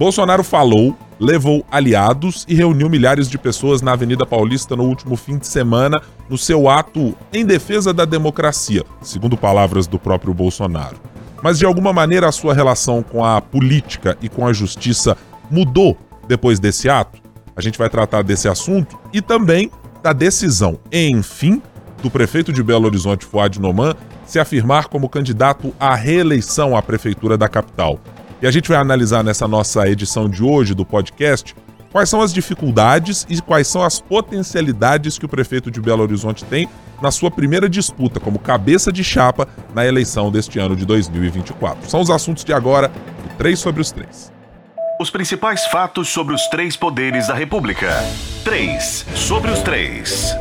Bolsonaro falou, levou aliados e reuniu milhares de pessoas na Avenida Paulista no último fim de semana no seu ato em defesa da democracia, segundo palavras do próprio Bolsonaro. Mas de alguma maneira a sua relação com a política e com a justiça mudou depois desse ato? A gente vai tratar desse assunto e também da decisão, enfim, do prefeito de Belo Horizonte, Fuad Noman, se afirmar como candidato à reeleição à prefeitura da capital. E a gente vai analisar nessa nossa edição de hoje do podcast quais são as dificuldades e quais são as potencialidades que o prefeito de Belo Horizonte tem na sua primeira disputa como cabeça de chapa na eleição deste ano de 2024. São os assuntos de agora, do 3 sobre os 3. Os principais fatos sobre os três poderes da República. 3 sobre os 3.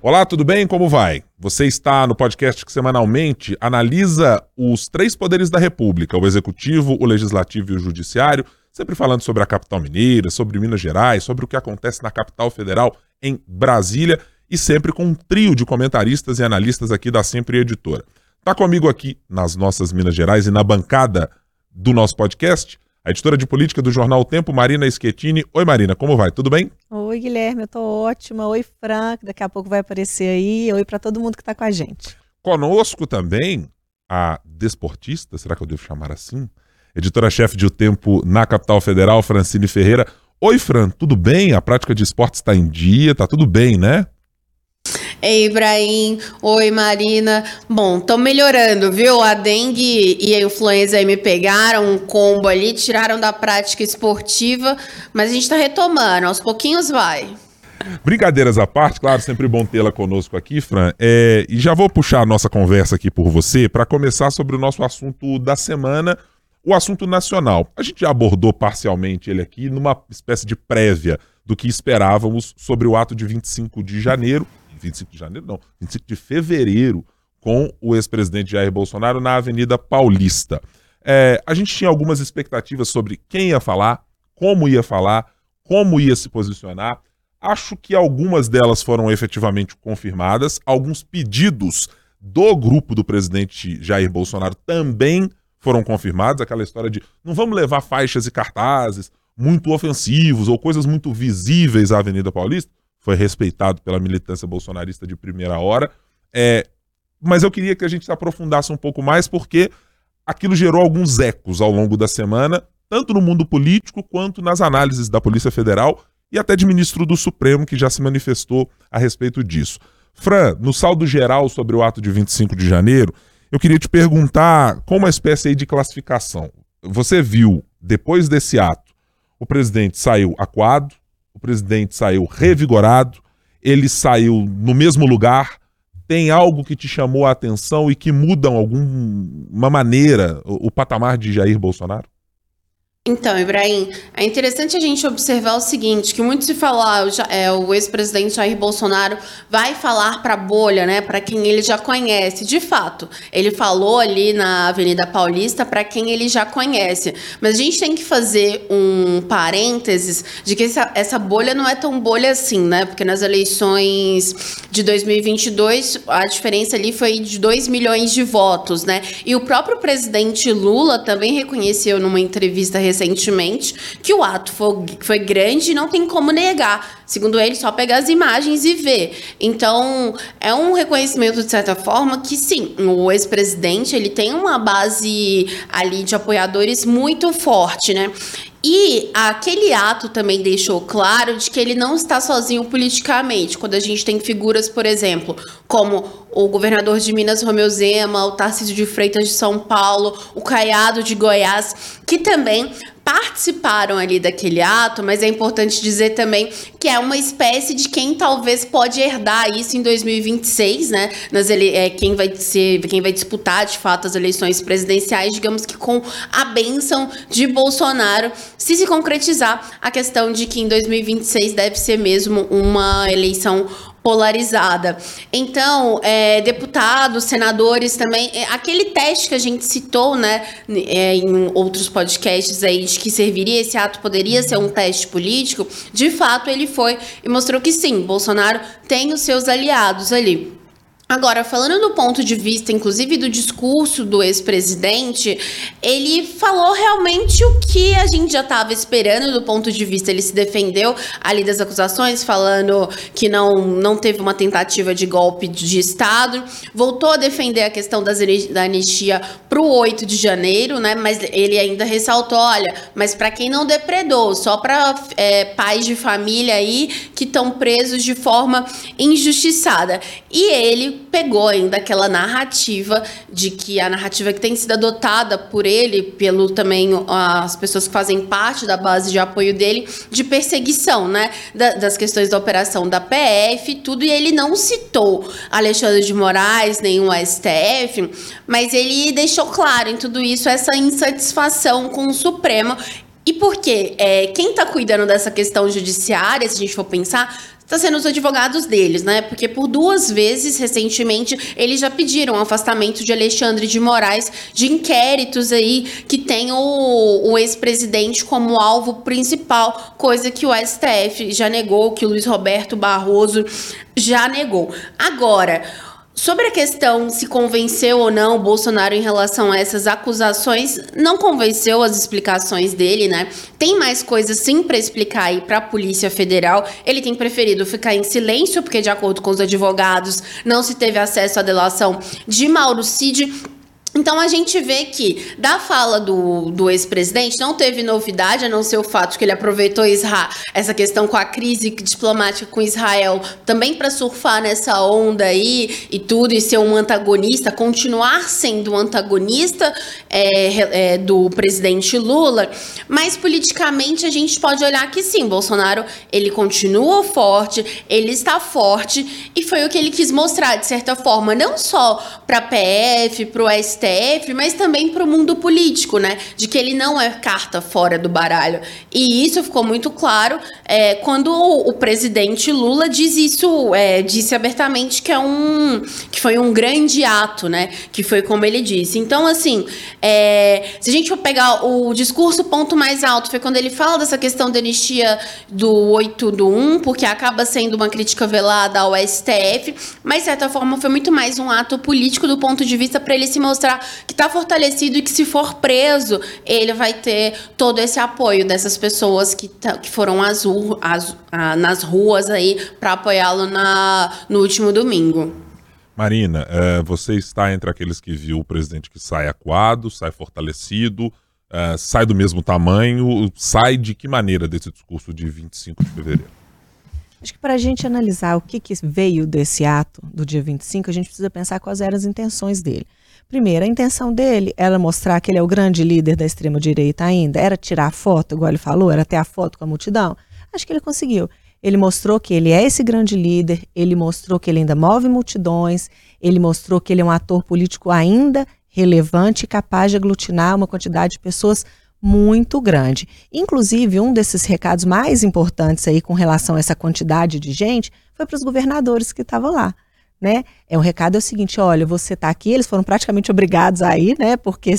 Olá, tudo bem? Como vai? Você está no podcast que semanalmente analisa os três poderes da República: o Executivo, o Legislativo e o Judiciário, sempre falando sobre a capital mineira, sobre Minas Gerais, sobre o que acontece na capital federal em Brasília e sempre com um trio de comentaristas e analistas aqui da Sempre Editora. Está comigo aqui nas nossas Minas Gerais e na bancada do nosso podcast a editora de política do jornal o Tempo, Marina Schettini. Oi, Marina, como vai? Tudo bem? Oi, Guilherme, eu tô ótima. Oi, Frank, daqui a pouco vai aparecer aí. Oi para todo mundo que tá com a gente. Conosco também a desportista, será que eu devo chamar assim? Editora-chefe de O Tempo na Capital Federal, Francine Ferreira. Oi, Fran, tudo bem? A prática de esportes está em dia, tá tudo bem, né? Ei, Ibrahim. Oi, Marina. Bom, estão melhorando, viu? A dengue e a influenza aí me pegaram um combo ali, tiraram da prática esportiva, mas a gente está retomando, aos pouquinhos vai. Brincadeiras à parte, claro, sempre bom tê-la conosco aqui, Fran. É, e já vou puxar a nossa conversa aqui por você para começar sobre o nosso assunto da semana, o assunto nacional. A gente já abordou parcialmente ele aqui numa espécie de prévia do que esperávamos sobre o ato de 25 de janeiro, 25 de janeiro, não, 25 de fevereiro, com o ex-presidente Jair Bolsonaro na Avenida Paulista. É, a gente tinha algumas expectativas sobre quem ia falar, como ia falar, como ia se posicionar. Acho que algumas delas foram efetivamente confirmadas. Alguns pedidos do grupo do presidente Jair Bolsonaro também foram confirmados. Aquela história de não vamos levar faixas e cartazes muito ofensivos ou coisas muito visíveis à Avenida Paulista foi respeitado pela militância bolsonarista de primeira hora. É, mas eu queria que a gente se aprofundasse um pouco mais, porque aquilo gerou alguns ecos ao longo da semana, tanto no mundo político quanto nas análises da Polícia Federal e até de ministro do Supremo, que já se manifestou a respeito disso. Fran, no saldo geral sobre o ato de 25 de janeiro, eu queria te perguntar com uma espécie de classificação. Você viu, depois desse ato, o presidente saiu aquado, o presidente saiu revigorado, ele saiu no mesmo lugar. Tem algo que te chamou a atenção e que muda alguma maneira o, o patamar de Jair Bolsonaro? Então, Ibrahim, é interessante a gente observar o seguinte, que muito se fala, ah, é, o ex-presidente Jair Bolsonaro vai falar para a bolha, né, para quem ele já conhece. De fato, ele falou ali na Avenida Paulista para quem ele já conhece. Mas a gente tem que fazer um parênteses de que essa, essa bolha não é tão bolha assim, né? Porque nas eleições de 2022, a diferença ali foi de 2 milhões de votos, né? E o próprio presidente Lula também reconheceu numa entrevista recente recentemente que o ato foi, foi grande e não tem como negar. Segundo ele, só pegar as imagens e ver. Então, é um reconhecimento, de certa forma, que sim, o ex-presidente ele tem uma base ali de apoiadores muito forte, né? E aquele ato também deixou claro de que ele não está sozinho politicamente. Quando a gente tem figuras, por exemplo, como o governador de Minas, Romeu Zema, o Tarcísio de Freitas de São Paulo, o Caiado de Goiás, que também participaram ali daquele ato, mas é importante dizer também que é uma espécie de quem talvez pode herdar isso em 2026, né? Nas ele é, quem vai ser, quem vai disputar de fato as eleições presidenciais, digamos que com a benção de Bolsonaro, se se concretizar a questão de que em 2026 deve ser mesmo uma eleição polarizada. Então, é, deputados, senadores também, é, aquele teste que a gente citou, né, é, em outros podcasts aí, de que serviria, esse ato poderia ser um teste político, de fato ele foi e mostrou que sim, Bolsonaro tem os seus aliados ali. Agora, falando do ponto de vista, inclusive, do discurso do ex-presidente, ele falou realmente o que a gente já estava esperando do ponto de vista. Ele se defendeu ali das acusações, falando que não, não teve uma tentativa de golpe de Estado. Voltou a defender a questão das, da anistia para o 8 de janeiro, né? Mas ele ainda ressaltou: olha, mas para quem não depredou, só para é, pais de família aí que estão presos de forma injustiçada. E ele pegou ainda aquela narrativa de que a narrativa que tem sido adotada por ele, pelo também as pessoas que fazem parte da base de apoio dele, de perseguição, né? Da, das questões da operação da PF e tudo, e ele não citou Alexandre de Moraes, nem o STF, mas ele deixou claro em tudo isso essa insatisfação com o Supremo e por quê? É, quem está cuidando dessa questão judiciária, se a gente for pensar, está sendo os advogados deles, né? Porque por duas vezes, recentemente, eles já pediram o afastamento de Alexandre de Moraes de inquéritos aí que tem o, o ex-presidente como alvo principal, coisa que o STF já negou, que o Luiz Roberto Barroso já negou. Agora. Sobre a questão se convenceu ou não o Bolsonaro em relação a essas acusações, não convenceu as explicações dele, né? Tem mais coisas sim para explicar aí para a Polícia Federal. Ele tem preferido ficar em silêncio, porque, de acordo com os advogados, não se teve acesso à delação de Mauro Cid. Então a gente vê que da fala do, do ex-presidente não teve novidade, a não ser o fato que ele aproveitou Israel, essa questão com a crise diplomática com Israel também para surfar nessa onda aí e tudo, e ser um antagonista, continuar sendo um antagonista é, é, do presidente Lula. Mas politicamente a gente pode olhar que sim, Bolsonaro ele continua forte, ele está forte e foi o que ele quis mostrar de certa forma, não só para a PF, para o STF STF, mas também para o mundo político, né? De que ele não é carta fora do baralho. E isso ficou muito claro é, quando o, o, presidente Lula diz isso, é, disse abertamente que é um que foi um grande ato, né? Que foi como ele disse. Então, assim, é, se a gente for pegar o discurso ponto mais alto, foi quando ele fala dessa questão da anistia do 8 do 1, porque acaba sendo uma crítica velada ao STF, mas de certa forma foi muito mais um ato político do ponto de vista para ele se mostrar mostrar que está fortalecido e que se for preso, ele vai ter todo esse apoio dessas pessoas que, que foram nas ruas aí para apoiá-lo no último domingo. Marina, é, você está entre aqueles que viu o presidente que sai acuado, sai fortalecido, é, sai do mesmo tamanho, sai de que maneira desse discurso de 25 de fevereiro? Acho que para a gente analisar o que, que veio desse ato do dia 25, a gente precisa pensar quais eram as intenções dele. Primeiro, a intenção dele era mostrar que ele é o grande líder da extrema-direita ainda, era tirar a foto, igual ele falou, era ter a foto com a multidão. Acho que ele conseguiu. Ele mostrou que ele é esse grande líder, ele mostrou que ele ainda move multidões, ele mostrou que ele é um ator político ainda relevante e capaz de aglutinar uma quantidade de pessoas muito grande. Inclusive, um desses recados mais importantes aí com relação a essa quantidade de gente foi para os governadores que estavam lá né? É o recado é o seguinte, olha, você está aqui, eles foram praticamente obrigados a ir, né? Porque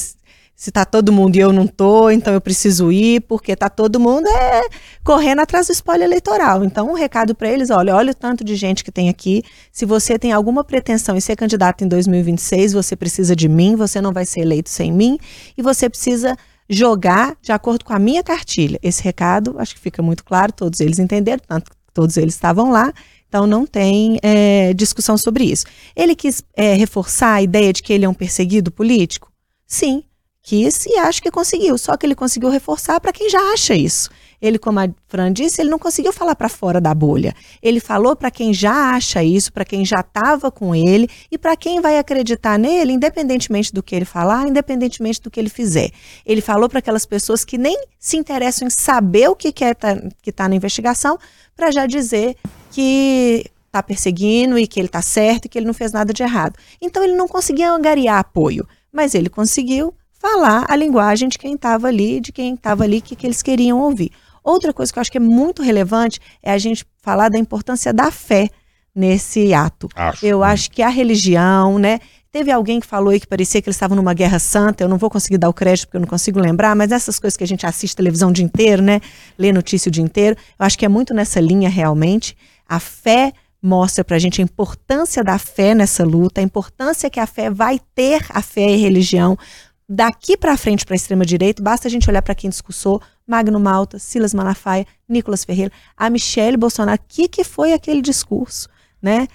se está todo mundo e eu não tô, então eu preciso ir, porque está todo mundo é, correndo atrás do spoiler eleitoral. Então, um recado para eles, olha, olha o tanto de gente que tem aqui. Se você tem alguma pretensão em ser candidato em 2026, você precisa de mim, você não vai ser eleito sem mim, e você precisa jogar de acordo com a minha cartilha. Esse recado, acho que fica muito claro, todos eles entenderam, tanto que todos eles estavam lá, então não tem é, discussão sobre isso. Ele quis é, reforçar a ideia de que ele é um perseguido político? Sim, quis e acho que conseguiu. Só que ele conseguiu reforçar para quem já acha isso. Ele, como a Fran disse, ele não conseguiu falar para fora da bolha. Ele falou para quem já acha isso, para quem já estava com ele e para quem vai acreditar nele, independentemente do que ele falar, independentemente do que ele fizer. Ele falou para aquelas pessoas que nem se interessam em saber o que é tá, que está na investigação, para já dizer que está perseguindo e que ele está certo e que ele não fez nada de errado. Então ele não conseguia angariar apoio, mas ele conseguiu falar a linguagem de quem estava ali, de quem estava ali, que, que eles queriam ouvir. Outra coisa que eu acho que é muito relevante é a gente falar da importância da fé nesse ato. Acho. Eu acho que a religião, né? Teve alguém que falou aí que parecia que eles estavam numa guerra santa. Eu não vou conseguir dar o crédito porque eu não consigo lembrar, mas essas coisas que a gente assiste televisão o dia inteiro, né? Lê notícia o dia inteiro. Eu acho que é muito nessa linha realmente. A fé mostra para a gente a importância da fé nessa luta, a importância que a fé vai ter, a fé e a religião. Daqui para frente para a extrema-direita, basta a gente olhar para quem discursou, Magno Malta, Silas Malafaia, Nicolas Ferreira, a Michelle Bolsonaro. O que, que foi aquele discurso? Né?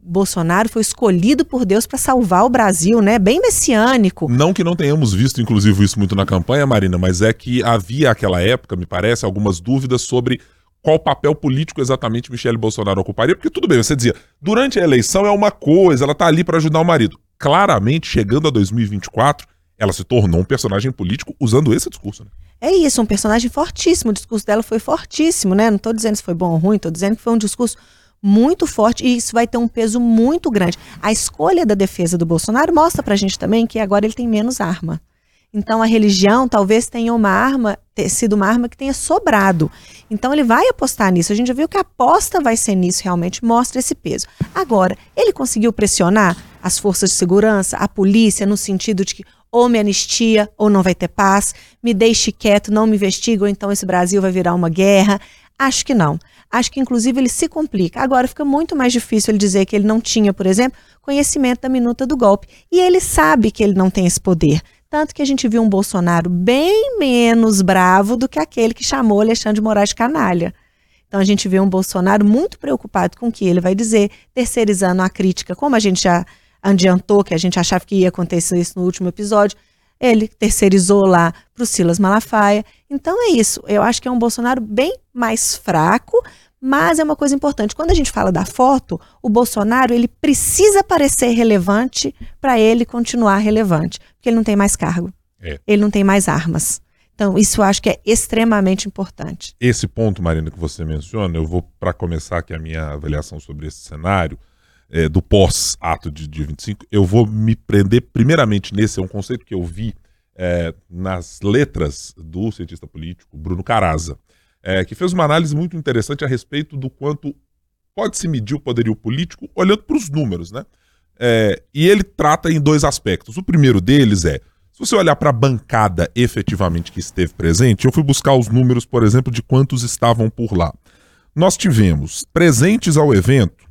Bolsonaro foi escolhido por Deus para salvar o Brasil, né? Bem messiânico. Não que não tenhamos visto, inclusive, isso muito na campanha, Marina, mas é que havia aquela época, me parece, algumas dúvidas sobre qual papel político exatamente Michele Bolsonaro ocuparia, porque tudo bem, você dizia, durante a eleição é uma coisa, ela tá ali para ajudar o marido. Claramente, chegando a 2024, ela se tornou um personagem político usando esse discurso. Né? É isso, um personagem fortíssimo. O discurso dela foi fortíssimo, né? Não estou dizendo se foi bom ou ruim, estou dizendo que foi um discurso muito forte e isso vai ter um peso muito grande. A escolha da defesa do Bolsonaro mostra pra gente também que agora ele tem menos arma. Então a religião talvez tenha uma arma, ter sido uma arma que tenha sobrado. Então ele vai apostar nisso. A gente já viu que a aposta vai ser nisso, realmente mostra esse peso. Agora, ele conseguiu pressionar as forças de segurança, a polícia, no sentido de que ou me anistia ou não vai ter paz, me deixe quieto, não me investigue, ou então esse Brasil vai virar uma guerra. Acho que não. Acho que, inclusive, ele se complica. Agora, fica muito mais difícil ele dizer que ele não tinha, por exemplo, conhecimento da minuta do golpe. E ele sabe que ele não tem esse poder. Tanto que a gente viu um Bolsonaro bem menos bravo do que aquele que chamou Alexandre de Moraes de canalha. Então a gente vê um Bolsonaro muito preocupado com o que ele vai dizer, terceirizando a crítica, como a gente já adiantou, que a gente achava que ia acontecer isso no último episódio, ele terceirizou lá para o Silas Malafaia. Então é isso. Eu acho que é um Bolsonaro bem mais fraco, mas é uma coisa importante. Quando a gente fala da foto, o Bolsonaro ele precisa parecer relevante para ele continuar relevante, porque ele não tem mais cargo, é. ele não tem mais armas. Então, isso eu acho que é extremamente importante. Esse ponto, Marina, que você menciona, eu vou, para começar aqui a minha avaliação sobre esse cenário, é, do pós-ato de dia 25, eu vou me prender primeiramente nesse, é um conceito que eu vi é, nas letras do cientista político Bruno Caraza, é, que fez uma análise muito interessante a respeito do quanto pode se medir o poderio político olhando para os números, né? É, e ele trata em dois aspectos. O primeiro deles é, se você olhar para a bancada efetivamente que esteve presente, eu fui buscar os números, por exemplo, de quantos estavam por lá. Nós tivemos presentes ao evento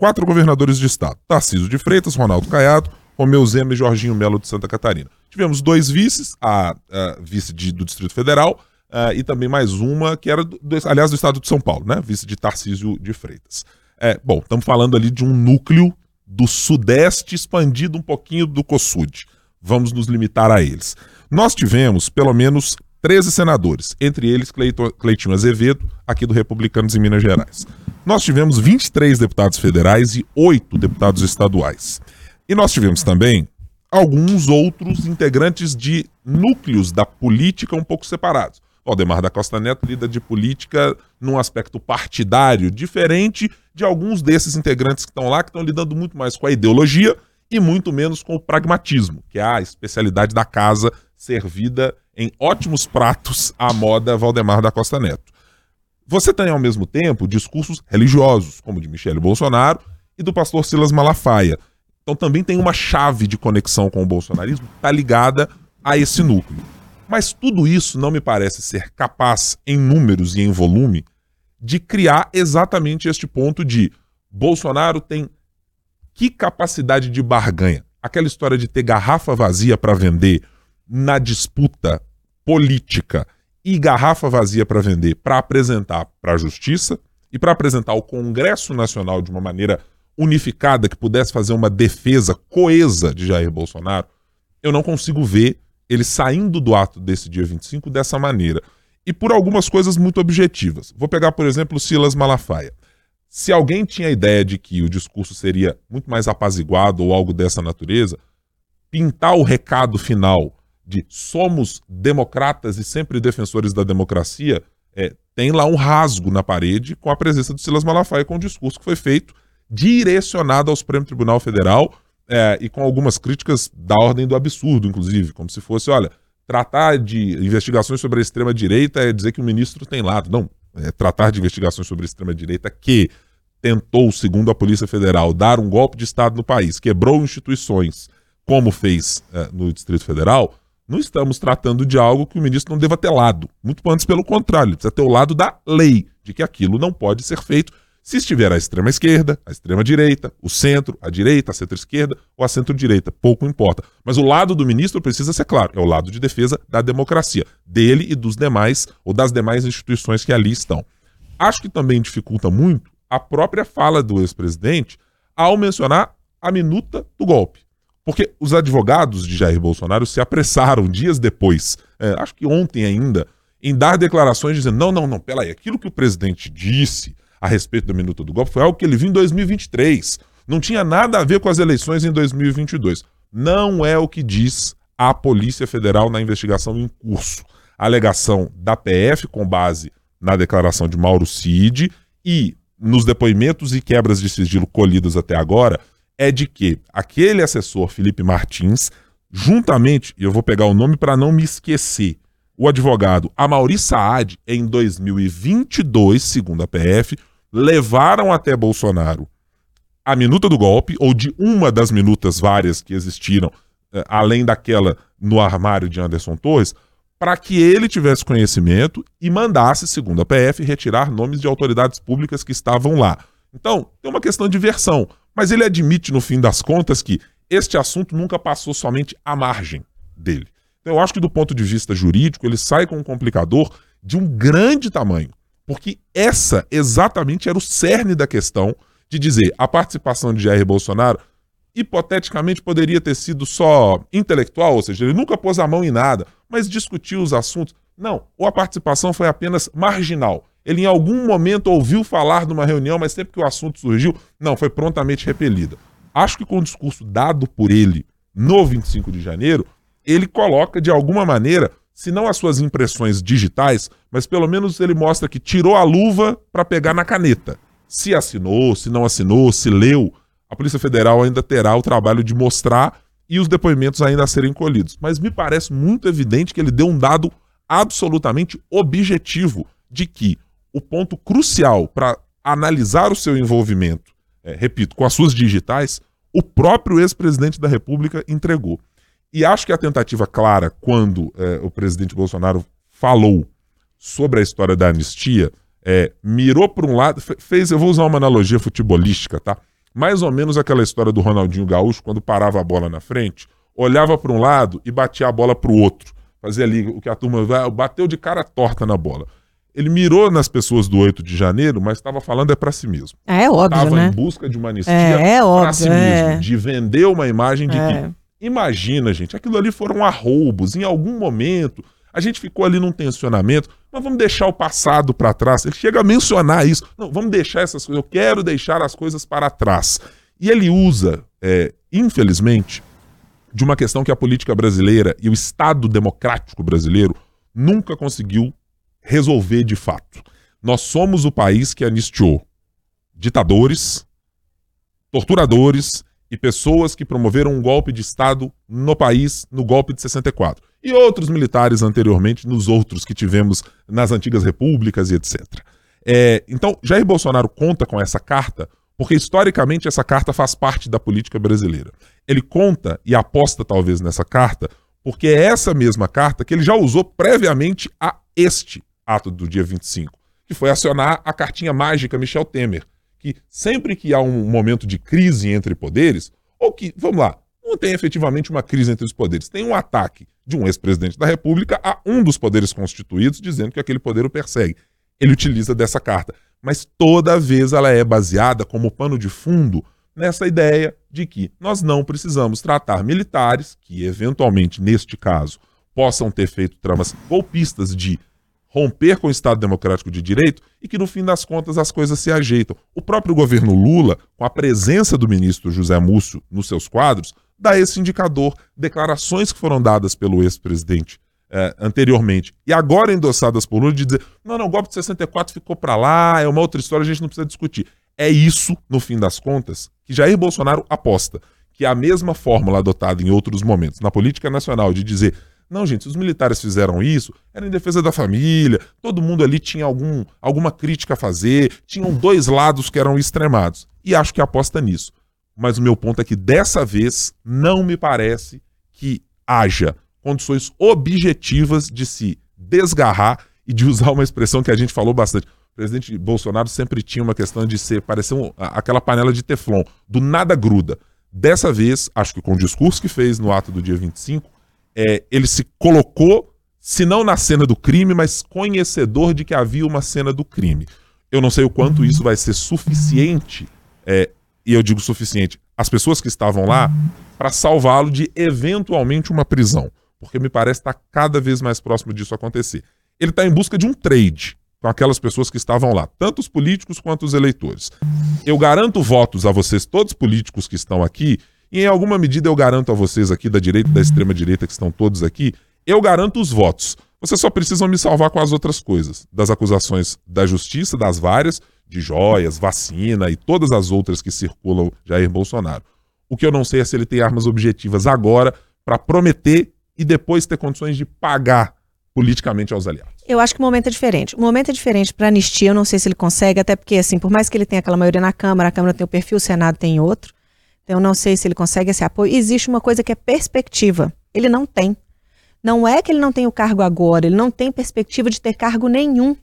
quatro governadores de estado: Tarcísio de Freitas, Ronaldo Caiado, Romeu Zema e Jorginho Melo de Santa Catarina. Tivemos dois vices, a, a vice de, do Distrito Federal uh, e também mais uma que era, do, do, aliás, do estado de São Paulo, né? Vice de Tarcísio de Freitas. É, bom, estamos falando ali de um núcleo do Sudeste expandido um pouquinho do COSUD. Vamos nos limitar a eles. Nós tivemos pelo menos 13 senadores, entre eles Cleiton, Cleitinho Azevedo, aqui do Republicanos em Minas Gerais. Nós tivemos 23 deputados federais e 8 deputados estaduais. E nós tivemos também alguns outros integrantes de núcleos da política um pouco separados. Valdemar da Costa Neto lida de política num aspecto partidário, diferente de alguns desses integrantes que estão lá, que estão lidando muito mais com a ideologia e muito menos com o pragmatismo, que é a especialidade da casa servida em ótimos pratos à moda Valdemar da Costa Neto. Você tem, ao mesmo tempo, discursos religiosos, como de Michele Bolsonaro e do pastor Silas Malafaia. Então também tem uma chave de conexão com o bolsonarismo que está ligada a esse núcleo. Mas tudo isso não me parece ser capaz, em números e em volume, de criar exatamente este ponto de Bolsonaro tem que capacidade de barganha. Aquela história de ter garrafa vazia para vender na disputa política e garrafa vazia para vender para apresentar para a justiça e para apresentar ao Congresso Nacional de uma maneira unificada que pudesse fazer uma defesa coesa de Jair Bolsonaro, eu não consigo ver ele saindo do ato desse dia 25 dessa maneira. E por algumas coisas muito objetivas. Vou pegar, por exemplo, Silas Malafaia. Se alguém tinha a ideia de que o discurso seria muito mais apaziguado ou algo dessa natureza, pintar o recado final de somos democratas e sempre defensores da democracia, é, tem lá um rasgo na parede com a presença do Silas Malafaia com o discurso que foi feito direcionado ao Supremo Tribunal Federal é, e com algumas críticas da ordem do absurdo, inclusive, como se fosse, olha, tratar de investigações sobre a extrema-direita é dizer que o ministro tem lado. Não, é tratar de investigações sobre a extrema-direita que tentou, segundo a Polícia Federal, dar um golpe de Estado no país, quebrou instituições, como fez é, no Distrito Federal, não estamos tratando de algo que o ministro não deva ter lado. Muito antes, pelo contrário, ele precisa ter o lado da lei, de que aquilo não pode ser feito. Se estiver à extrema esquerda, à extrema direita, o centro, a direita, a centro-esquerda ou a centro-direita, pouco importa. Mas o lado do ministro precisa ser claro, é o lado de defesa da democracia, dele e dos demais ou das demais instituições que ali estão. Acho que também dificulta muito a própria fala do ex-presidente ao mencionar a minuta do golpe. Porque os advogados de Jair Bolsonaro se apressaram dias depois, é, acho que ontem ainda, em dar declarações dizendo: não, não, não, peraí, aquilo que o presidente disse a respeito da minuta do golpe foi algo que ele viu em 2023. Não tinha nada a ver com as eleições em 2022. Não é o que diz a Polícia Federal na investigação em curso. A alegação da PF, com base na declaração de Mauro Cid e nos depoimentos e quebras de sigilo colhidos até agora, é de que aquele assessor Felipe Martins, juntamente, e eu vou pegar o nome para não me esquecer, o advogado Amaury Saad, em 2022, segundo a PF, levaram até Bolsonaro a minuta do golpe, ou de uma das minutas várias que existiram, eh, além daquela no armário de Anderson Torres, para que ele tivesse conhecimento e mandasse, segundo a PF, retirar nomes de autoridades públicas que estavam lá. Então, tem uma questão de versão, mas ele admite, no fim das contas, que este assunto nunca passou somente à margem dele. Então, eu acho que, do ponto de vista jurídico, ele sai com um complicador de um grande tamanho. Porque essa exatamente era o cerne da questão de dizer a participação de Jair Bolsonaro hipoteticamente poderia ter sido só intelectual, ou seja, ele nunca pôs a mão em nada, mas discutiu os assuntos. Não, ou a participação foi apenas marginal. Ele em algum momento ouviu falar numa reunião, mas sempre que o assunto surgiu, não, foi prontamente repelida. Acho que com o discurso dado por ele no 25 de janeiro, ele coloca de alguma maneira se não as suas impressões digitais, mas pelo menos ele mostra que tirou a luva para pegar na caneta. Se assinou, se não assinou, se leu, a Polícia Federal ainda terá o trabalho de mostrar e os depoimentos ainda a serem colhidos. Mas me parece muito evidente que ele deu um dado absolutamente objetivo de que o ponto crucial para analisar o seu envolvimento, é, repito, com as suas digitais, o próprio ex-presidente da República entregou. E acho que a tentativa clara, quando é, o presidente Bolsonaro falou sobre a história da anistia, é, mirou para um lado, fez, eu vou usar uma analogia futebolística, tá? Mais ou menos aquela história do Ronaldinho Gaúcho, quando parava a bola na frente, olhava para um lado e batia a bola para o outro. Fazia ali o que a turma bateu de cara torta na bola. Ele mirou nas pessoas do 8 de janeiro, mas estava falando é para si mesmo. É óbvio, Estava né? em busca de uma anistia É, é para si é. mesmo, de vender uma imagem de É. que Imagina, gente, aquilo ali foram arroubos. Em algum momento, a gente ficou ali num tensionamento, mas vamos deixar o passado para trás. Ele chega a mencionar isso. Não, vamos deixar essas coisas. Eu quero deixar as coisas para trás. E ele usa, é, infelizmente, de uma questão que a política brasileira e o Estado democrático brasileiro nunca conseguiu resolver de fato. Nós somos o país que anistiou ditadores, torturadores e pessoas que promoveram um golpe de Estado no país no golpe de 64. E outros militares anteriormente nos outros que tivemos nas antigas repúblicas e etc. É, então, Jair Bolsonaro conta com essa carta porque historicamente essa carta faz parte da política brasileira. Ele conta e aposta talvez nessa carta porque é essa mesma carta que ele já usou previamente a este ato do dia 25, que foi acionar a cartinha mágica Michel Temer, que sempre que há um momento de crise entre poderes, ou que, vamos lá, não tem efetivamente uma crise entre os poderes, tem um ataque de um ex-presidente da República a um dos poderes constituídos, dizendo que aquele poder o persegue. Ele utiliza dessa carta, mas toda vez ela é baseada como pano de fundo nessa ideia de que nós não precisamos tratar militares, que eventualmente, neste caso, possam ter feito tramas golpistas de romper com o Estado Democrático de Direito e que, no fim das contas, as coisas se ajeitam. O próprio governo Lula, com a presença do ministro José Múcio nos seus quadros, dá esse indicador. Declarações que foram dadas pelo ex-presidente eh, anteriormente e agora endossadas por Lula de dizer: não, não, o golpe de 64 ficou para lá, é uma outra história, a gente não precisa discutir. É isso, no fim das contas, que Jair Bolsonaro aposta. Que é a mesma fórmula adotada em outros momentos na política nacional de dizer não, gente, se os militares fizeram isso, era em defesa da família, todo mundo ali tinha algum, alguma crítica a fazer, tinham dois lados que eram extremados. E acho que aposta nisso. Mas o meu ponto é que dessa vez não me parece que haja condições objetivas de se desgarrar e de usar uma expressão que a gente falou bastante. O presidente Bolsonaro sempre tinha uma questão de ser, parecer um, aquela panela de teflon, do nada gruda. Dessa vez, acho que com o discurso que fez no ato do dia 25, é, ele se colocou, se não na cena do crime, mas conhecedor de que havia uma cena do crime. Eu não sei o quanto isso vai ser suficiente, é, e eu digo suficiente, as pessoas que estavam lá, para salvá-lo de eventualmente uma prisão. Porque me parece estar tá cada vez mais próximo disso acontecer. Ele está em busca de um trade com aquelas pessoas que estavam lá, tanto os políticos quanto os eleitores. Eu garanto votos a vocês, todos políticos que estão aqui, e em alguma medida eu garanto a vocês aqui, da direita e da extrema direita, que estão todos aqui, eu garanto os votos. Vocês só precisam me salvar com as outras coisas, das acusações da justiça, das várias, de joias, vacina e todas as outras que circulam Jair Bolsonaro. O que eu não sei é se ele tem armas objetivas agora para prometer e depois ter condições de pagar politicamente aos aliados. Eu acho que o momento é diferente. O momento é diferente para anistia, eu não sei se ele consegue, até porque, assim, por mais que ele tenha aquela maioria na Câmara, a Câmara tem o perfil, o Senado tem outro. Então, eu não sei se ele consegue esse apoio. Existe uma coisa que é perspectiva. Ele não tem. Não é que ele não tem o cargo agora, ele não tem perspectiva de ter cargo nenhum.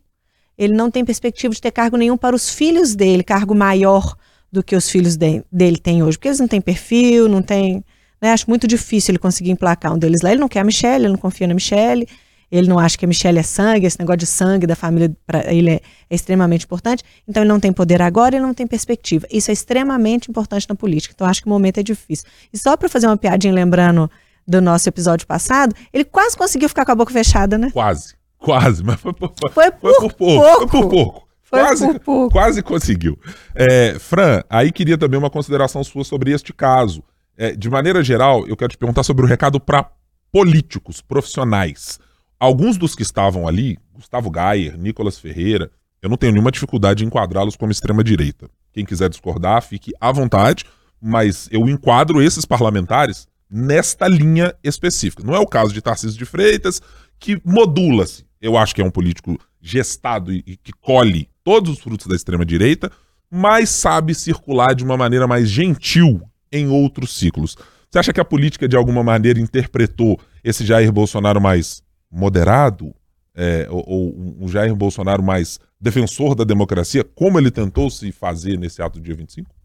Ele não tem perspectiva de ter cargo nenhum para os filhos dele, cargo maior do que os filhos de, dele têm hoje. Porque eles não têm perfil, não têm. Né? Acho muito difícil ele conseguir emplacar um deles lá. Ele não quer a Michelle, ele não confia na Michelle. Ele não acha que a Michelle é sangue, esse negócio de sangue da família para ele é, é, extremamente importante. Então ele não tem poder agora e não tem perspectiva. Isso é extremamente importante na política. Então acho que o momento é difícil. E só para fazer uma piadinha lembrando do nosso episódio passado, ele quase conseguiu ficar com a boca fechada, né? Quase, quase, mas foi, por, foi, por, foi por pouco, pouco. Foi por pouco. Foi quase, por pouco. quase conseguiu. É, Fran, aí queria também uma consideração sua sobre este caso. É, de maneira geral, eu quero te perguntar sobre o recado para políticos, profissionais. Alguns dos que estavam ali, Gustavo Gayer, Nicolas Ferreira, eu não tenho nenhuma dificuldade em enquadrá-los como extrema-direita. Quem quiser discordar, fique à vontade, mas eu enquadro esses parlamentares nesta linha específica. Não é o caso de Tarcísio de Freitas, que modula-se. Eu acho que é um político gestado e, que colhe todos os frutos da extrema-direita, mas sabe circular de uma maneira mais gentil em outros ciclos. Você acha que a política, de alguma maneira, interpretou esse Jair Bolsonaro mais moderado, é, ou, ou, um Jair Bolsonaro mais defensor da democracia, como ele tentou se fazer nesse ato do dia 25?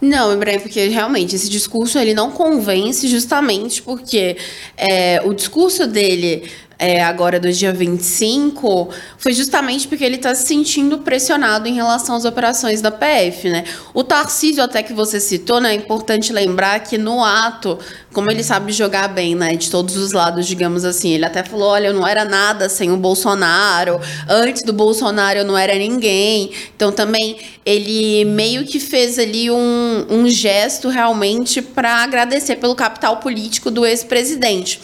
Não, Ibrahim, porque realmente esse discurso ele não convence justamente porque é, o discurso dele é, agora do dia 25 foi justamente porque ele está se sentindo pressionado em relação às operações da PF, né? O Tarcísio, até que você citou, né? É importante lembrar que no ato, como ele sabe jogar bem, né? De todos os lados, digamos assim, ele até falou: olha, eu não era nada sem o Bolsonaro, antes do Bolsonaro eu não era ninguém. Então também ele meio que fez ali um, um gesto realmente para agradecer pelo capital político do ex-presidente.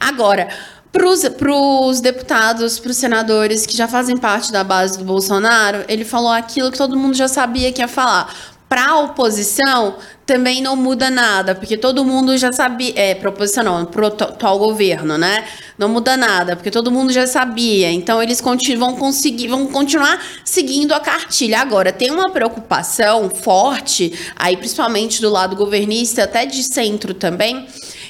Agora, para os deputados, para os senadores que já fazem parte da base do Bolsonaro, ele falou aquilo que todo mundo já sabia que ia falar. Para a oposição, também não muda nada, porque todo mundo já sabia. É, para oposição não, para o atual governo, né? Não muda nada, porque todo mundo já sabia. Então, eles vão conseguir, vão continuar seguindo a cartilha. Agora, tem uma preocupação forte, aí principalmente do lado governista, até de centro também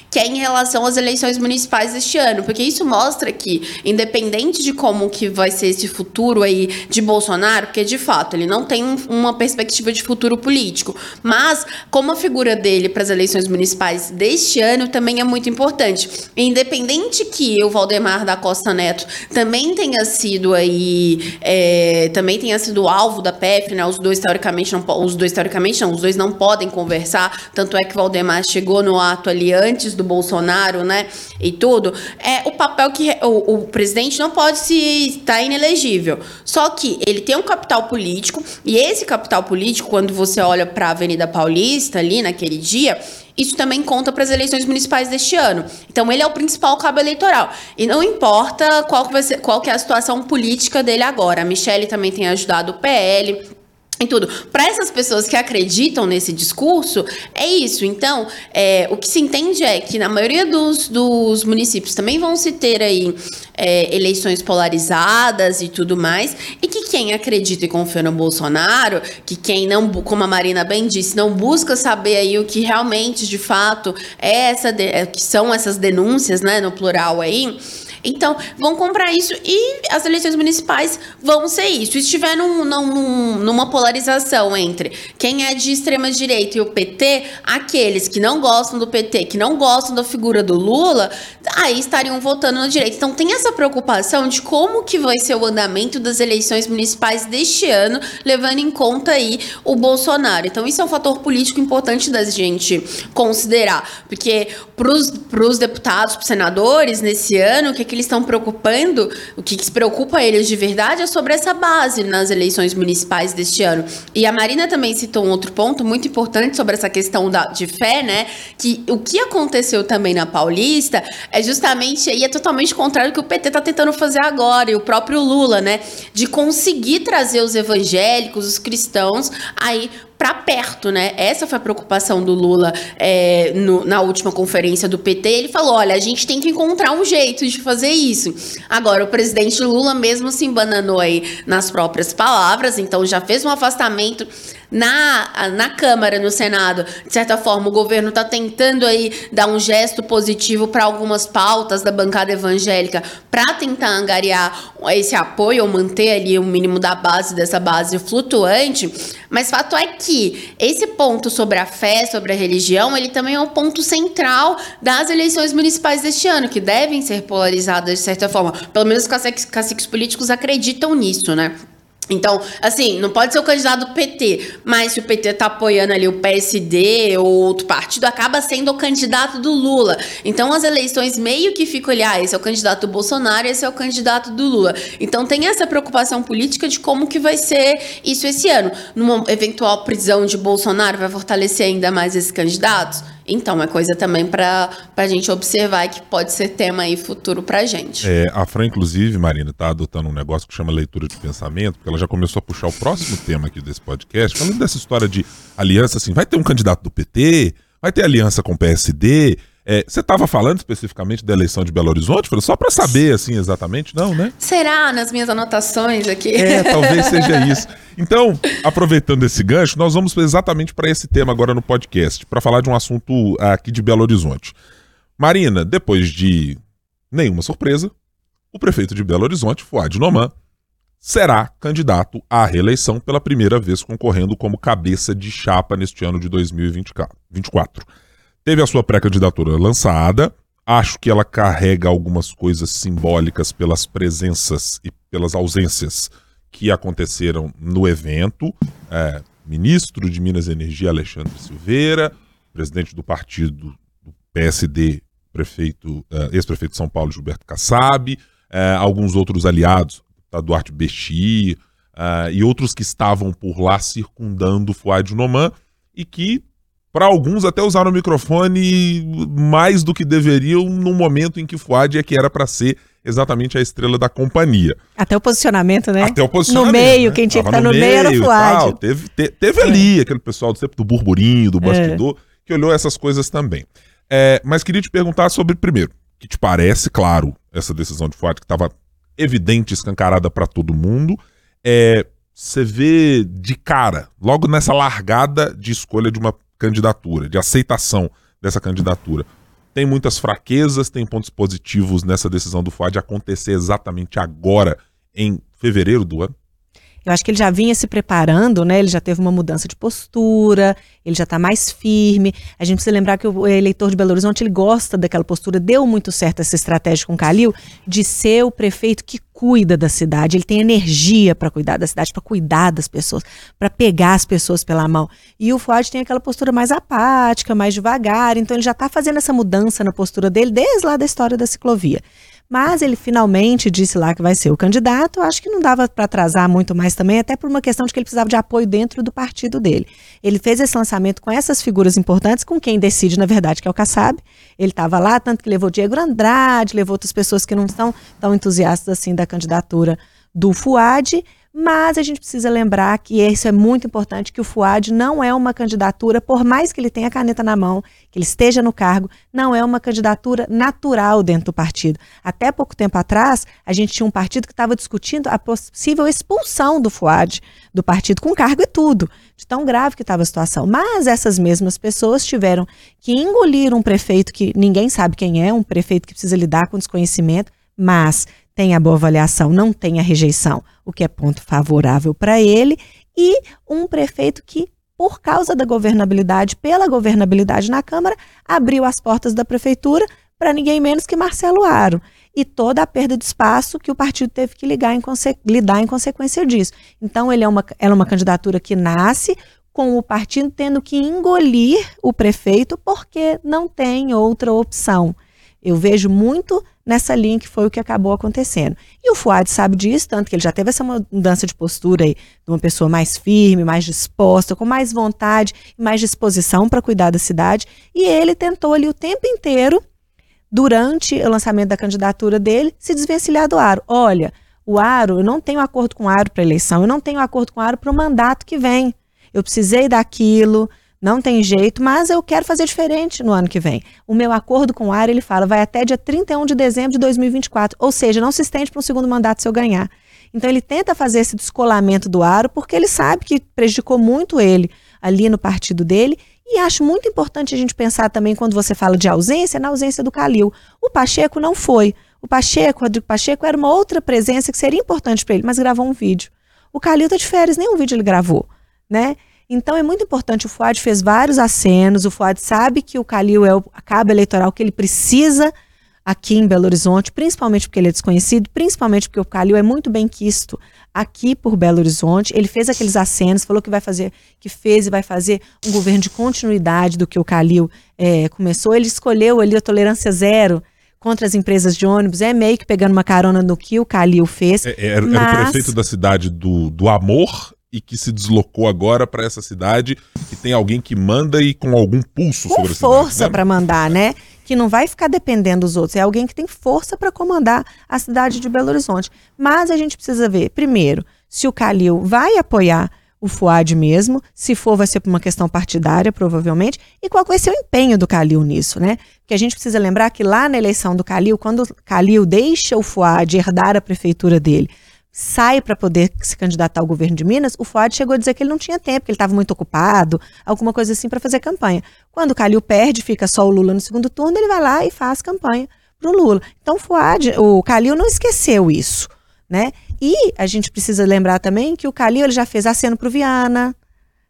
que é em relação às eleições municipais deste ano, porque isso mostra que, independente de como que vai ser esse futuro aí de Bolsonaro, porque de fato ele não tem uma perspectiva de futuro político, mas como a figura dele para as eleições municipais deste ano também é muito importante. Independente que o Valdemar da Costa Neto também tenha sido aí, é, também tenha sido alvo da PF, né? Os dois teoricamente não, os dois teoricamente não, os dois não podem conversar, tanto é que o Valdemar chegou no ato ali antes do Bolsonaro, né? E tudo, é o papel que o, o presidente não pode se estar inelegível. Só que ele tem um capital político, e esse capital político, quando você olha para a Avenida Paulista ali naquele dia, isso também conta para as eleições municipais deste ano. Então ele é o principal cabo eleitoral. E não importa qual que, vai ser, qual que é a situação política dele agora. A Michelle também tem ajudado o PL em tudo. Para essas pessoas que acreditam nesse discurso, é isso. Então, é, o que se entende é que na maioria dos, dos municípios também vão se ter aí é, eleições polarizadas e tudo mais, e que quem acredita e confia no Bolsonaro, que quem não, como a Marina bem disse, não busca saber aí o que realmente, de fato, é essa de, é, que são essas denúncias, né, no plural aí, Então, vão comprar isso e as eleições municipais vão ser isso. Se estiver num, num, numa polarização entre quem é de extrema direita e o PT, aqueles que não gostam do PT, que não gostam da figura do Lula, aí estariam votando na direita. Então, tem essa preocupação de como que vai ser o andamento das eleições municipais deste ano, levando em conta aí o Bolsonaro. Então, isso é um fator político importante da gente considerar, porque para os deputados, para os senadores, nesse ano, o que, é que eles estão preocupando, o que, que se preocupa eles de verdade é sobre essa base nas eleições municipais deste ano. E a Marina também citou um outro ponto muito importante sobre essa questão da, de fé, né? Que o que aconteceu também na Paulista é justamente aí é totalmente contrário do que o PT está tentando fazer agora, e o próprio Lula, né? De conseguir trazer os evangélicos, os cristãos aí para perto, né? Essa foi a preocupação do Lula é, no, na última conferência do PT. Ele falou: olha, a gente tem que encontrar um jeito de fazer isso. Agora, o presidente Lula mesmo se embananou aí nas próprias palavras, então já fez um afastamento na, na Câmara, no Senado, de certa forma, o governo está tentando aí dar um gesto positivo para algumas pautas da bancada evangélica para tentar angariar esse apoio ou manter ali o mínimo da base dessa base flutuante. Mas fato é que esse ponto sobre a fé, sobre a religião, ele também é um ponto central das eleições municipais deste ano, que devem ser polarizadas de certa forma. Pelo menos os caciques, caciques políticos acreditam nisso, né? Então, assim, não pode ser o candidato do PT, mas se o PT tá apoiando ali o PSD ou outro partido, acaba sendo o candidato do Lula. Então, as eleições meio que ficam ali, ah, esse é o candidato do Bolsonaro, esse é o candidato do Lula. Então, tem essa preocupação política de como que vai ser isso esse ano. Numa eventual prisão de Bolsonaro, vai fortalecer ainda mais esses candidatos? Então, é coisa também para a gente observar que pode ser tema aí futuro para gente. É, a Fran, inclusive, Marina, está adotando um negócio que chama leitura de pensamento, porque ela já começou a puxar o próximo tema aqui desse podcast, falando dessa história de aliança, assim, vai ter um candidato do PT, vai ter aliança com o PSD, é, você estava falando especificamente da eleição de Belo Horizonte? Só para saber, assim, exatamente? Não, né? Será? Nas minhas anotações aqui. É, talvez seja isso. Então, aproveitando esse gancho, nós vamos exatamente para esse tema agora no podcast, para falar de um assunto aqui de Belo Horizonte. Marina, depois de nenhuma surpresa, o prefeito de Belo Horizonte, Fuad Noman, será candidato à reeleição pela primeira vez concorrendo como cabeça de chapa neste ano de 2024. Teve a sua pré-candidatura lançada. Acho que ela carrega algumas coisas simbólicas pelas presenças e pelas ausências que aconteceram no evento. É, ministro de Minas e Energia Alexandre Silveira, presidente do partido do PSD, prefeito, uh, ex-prefeito de São Paulo Gilberto Kassab, uh, alguns outros aliados, tá, Duarte Bexi, uh, e outros que estavam por lá circundando Fuad Noman e que para alguns até usaram o microfone mais do que deveriam no momento em que Fuad é que era para ser exatamente a estrela da companhia. Até o posicionamento, né? Até o posicionamento. No meio, né? quem tinha que estar no, no, meio era o Fuad. Tal. Teve, te, teve é. ali aquele pessoal do, do burburinho, do é. bastidor, é. que olhou essas coisas também. É, mas queria te perguntar sobre, primeiro, que te parece, claro, essa decisão de Fuad que estava evidente, escancarada para todo mundo. É, você vê de cara, logo nessa largada de escolha de uma candidatura, de aceitação dessa candidatura. Tem muitas fraquezas, tem pontos positivos nessa decisão do FUAD acontecer exatamente agora, em fevereiro do ano? Eu acho que ele já vinha se preparando, né? Ele já teve uma mudança de postura, ele já está mais firme. A gente precisa lembrar que o eleitor de Belo Horizonte ele gosta daquela postura. Deu muito certo essa estratégia com o Calil de ser o prefeito que cuida da cidade. Ele tem energia para cuidar da cidade, para cuidar das pessoas, para pegar as pessoas pela mão. E o Fuad tem aquela postura mais apática, mais devagar. Então ele já está fazendo essa mudança na postura dele desde lá da história da ciclovia. Mas ele finalmente disse lá que vai ser o candidato. Acho que não dava para atrasar muito mais também, até por uma questão de que ele precisava de apoio dentro do partido dele. Ele fez esse lançamento com essas figuras importantes, com quem decide, na verdade, que é o Kassab. Ele estava lá, tanto que levou Diego Andrade, levou outras pessoas que não são tão entusiastas assim da candidatura do Fuad. Mas a gente precisa lembrar que isso é muito importante, que o Fuad não é uma candidatura, por mais que ele tenha a caneta na mão, que ele esteja no cargo, não é uma candidatura natural dentro do partido. Até pouco tempo atrás, a gente tinha um partido que estava discutindo a possível expulsão do Fuad do partido, com cargo e tudo, de tão grave que estava a situação. Mas essas mesmas pessoas tiveram que engolir um prefeito que ninguém sabe quem é, um prefeito que precisa lidar com desconhecimento, mas tem a boa avaliação, não tem a rejeição, o que é ponto favorável para ele, e um prefeito que, por causa da governabilidade, pela governabilidade na Câmara, abriu as portas da prefeitura para ninguém menos que Marcelo Aro. E toda a perda de espaço que o partido teve que ligar em lidar em consequência disso. Então, ele é uma, ela é uma candidatura que nasce com o partido tendo que engolir o prefeito porque não tem outra opção. Eu vejo muito nessa linha que foi o que acabou acontecendo. E o Fuad sabe disso, tanto que ele já teve essa mudança de postura aí, de uma pessoa mais firme, mais disposta, com mais vontade e mais disposição para cuidar da cidade. E ele tentou ali o tempo inteiro, durante o lançamento da candidatura dele, se desvencilhar do Aro. Olha, o Aro, eu não tenho acordo com o Aro para eleição, eu não tenho acordo com o Aro para o mandato que vem. Eu precisei daquilo, não tem jeito, mas eu quero fazer diferente no ano que vem. O meu acordo com o AR, ele fala, vai até dia 31 de dezembro de 2024, ou seja, não se estende para um segundo mandato se eu ganhar. Então ele tenta fazer esse descolamento do Aro porque ele sabe que prejudicou muito ele ali no partido dele e acho muito importante a gente pensar também quando você fala de ausência, na ausência do Calil. O Pacheco não foi. O Pacheco, o Rodrigo Pacheco, era uma outra presença que seria importante para ele, mas gravou um vídeo. O Calil tá de férias, nenhum vídeo ele gravou, né? Então é muito importante. O Fuad fez vários acenos. O Fuad sabe que o Calil é o cabo eleitoral que ele precisa aqui em Belo Horizonte, principalmente porque ele é desconhecido, principalmente porque o Calil é muito bem quisto aqui por Belo Horizonte. Ele fez aqueles acenos, falou que vai fazer, que fez e vai fazer um governo de continuidade do que o Calil é, começou. Ele escolheu ali a tolerância zero contra as empresas de ônibus, é meio que pegando uma carona no que o Calil fez. É, era, mas... era o prefeito da cidade do, do amor e que se deslocou agora para essa cidade, que tem alguém que manda e com algum pulso com sobre a cidade. força né? para mandar, né? Que não vai ficar dependendo dos outros, é alguém que tem força para comandar a cidade de Belo Horizonte. Mas a gente precisa ver, primeiro, se o Calil vai apoiar o Fuad mesmo, se for vai ser por uma questão partidária, provavelmente, e qual vai ser o empenho do Calil nisso, né? Porque a gente precisa lembrar que lá na eleição do Calil, quando o Calil deixa o Fuad herdar a prefeitura dele, sai para poder se candidatar ao governo de Minas, o Fuad chegou a dizer que ele não tinha tempo, que ele estava muito ocupado, alguma coisa assim para fazer campanha. Quando o Calil perde, fica só o Lula no segundo turno, ele vai lá e faz campanha para o Lula. Então o Fuad, o Calil não esqueceu isso, né? E a gente precisa lembrar também que o Calil ele já fez aceno para o Viana,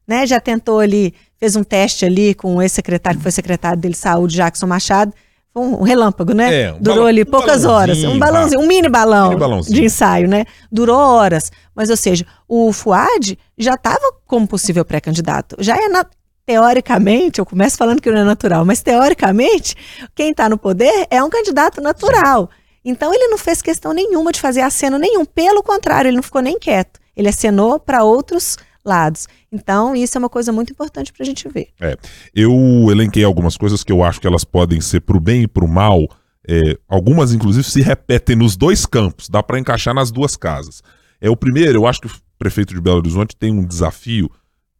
né? Já tentou ali, fez um teste ali com o ex-secretário que foi secretário dele de saúde, Jackson Machado, um relâmpago, né? É, um Durou ali poucas um horas. Um balãozinho, um mini balão mini de ensaio, né? Durou horas. Mas, ou seja, o Fuad já estava como possível pré-candidato. Já é na, teoricamente, eu começo falando que não é natural, mas teoricamente, quem está no poder é um candidato natural. Então ele não fez questão nenhuma de fazer aceno nenhum. Pelo contrário, ele não ficou nem quieto. Ele acenou para outros lados. Então, isso é uma coisa muito importante para a gente ver. É, eu elenquei algumas coisas que eu acho que elas podem ser para o bem e para o mal. É, algumas, inclusive, se repetem nos dois campos, dá para encaixar nas duas casas. É O primeiro, eu acho que o prefeito de Belo Horizonte tem um desafio